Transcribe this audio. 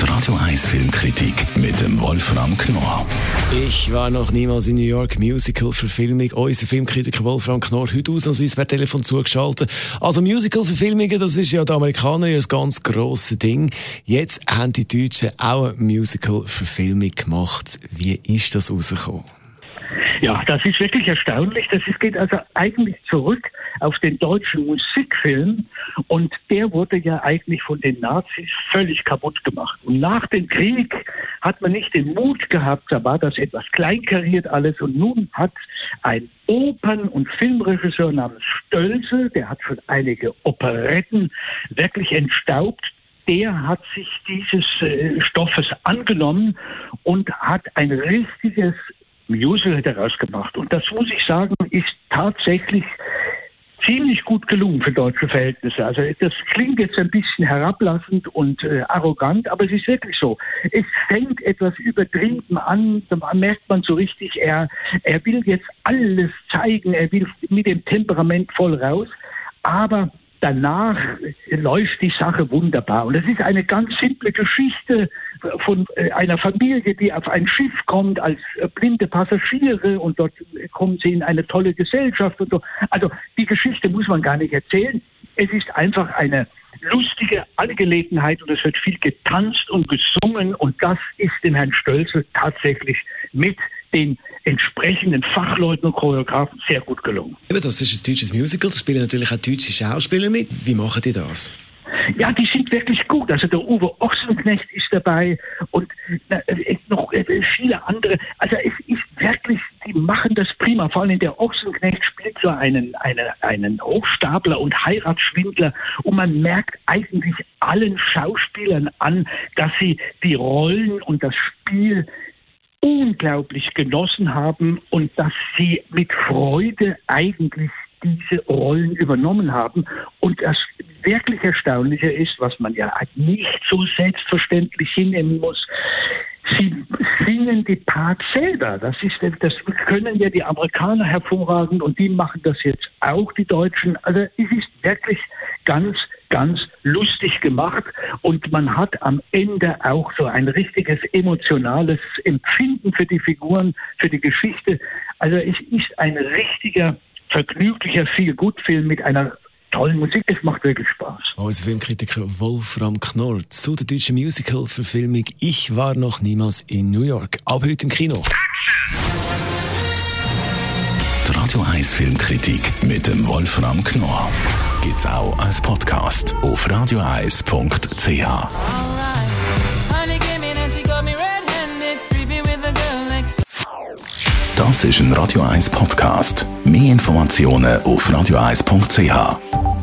Die Radio 1 Filmkritik mit dem Wolfram Knorr. Ich war noch niemals in New York. Musical-Verfilmung. Unser Filmkritiker Wolfram Knorr heute ausnahmsweise per Telefon zugeschaltet. Also Musical-Verfilmungen, das ist ja der Amerikaner ein ganz grosses Ding. Jetzt haben die Deutschen auch eine Musical-Verfilmung gemacht. Wie ist das rausgekommen? Ja, das ist wirklich erstaunlich. Das ist, geht also eigentlich zurück auf den deutschen Musikfilm und der wurde ja eigentlich von den Nazis völlig kaputt gemacht. Und nach dem Krieg hat man nicht den Mut gehabt, da war das etwas kleinkariert alles und nun hat ein Opern- und Filmregisseur namens Stölze, der hat schon einige Operetten wirklich entstaubt, der hat sich dieses äh, Stoffes angenommen und hat ein richtiges Musical daraus gemacht. Und das muss ich sagen, ist tatsächlich ziemlich gut gelungen für deutsche Verhältnisse. Also das klingt jetzt ein bisschen herablassend und äh, arrogant, aber es ist wirklich so. Es fängt etwas übertrieben an, da merkt man so richtig, er, er will jetzt alles zeigen, er will mit dem Temperament voll raus, aber danach läuft die Sache wunderbar. Und es ist eine ganz simple Geschichte von äh, einer Familie, die auf ein Schiff kommt als äh, blinde Passagiere und dort kommen sie in eine tolle Gesellschaft und so. Also die Geschichte muss man gar nicht erzählen. Es ist einfach eine lustige Angelegenheit und es wird viel getanzt und gesungen und das ist dem Herrn Stölzel tatsächlich mit den entsprechenden Fachleuten und Choreografen sehr gut gelungen. Eben, das ist ein deutsches Musical, da spielen natürlich auch deutsche Schauspieler mit. Wie machen die das? Ja, die sind wirklich gut. Also der Uwe Ochsenknecht ist dabei und äh, noch äh, viele andere. Also es ist wirklich, die machen das prima. Vor allem der Ochsenknecht spielt so einen, einen, einen Hochstapler und Heiratsschwindler und man merkt eigentlich allen Schauspielern an, dass sie die Rollen und das Spiel unglaublich genossen haben und dass sie mit Freude eigentlich diese Rollen übernommen haben. Und das wirklich Erstaunliche ist, was man ja nicht so selbstverständlich hinnehmen muss, sie singen die Parts selber. Das ist, das können ja die Amerikaner hervorragend und die machen das jetzt auch, die Deutschen. Also es ist wirklich ganz, ganz lustig gemacht und man hat am Ende auch so ein richtiges emotionales Empfinden für die Figuren, für die Geschichte. Also es ist ein richtiger, vergnüglicher, viel Gutfilm mit einer tollen Musik. Es macht wirklich Spaß. Unser Filmkritiker Wolfram Knorr zu der deutschen Musical-Verfilmung Ich war noch niemals in New York. Ab heute im Kino. Die Radio 1 Filmkritik mit dem Wolfram Knorr gibt's auch als Podcast auf radioeis.ch. Das ist ein Radio 1 Podcast. Mehr Informationen auf radioeis.ch.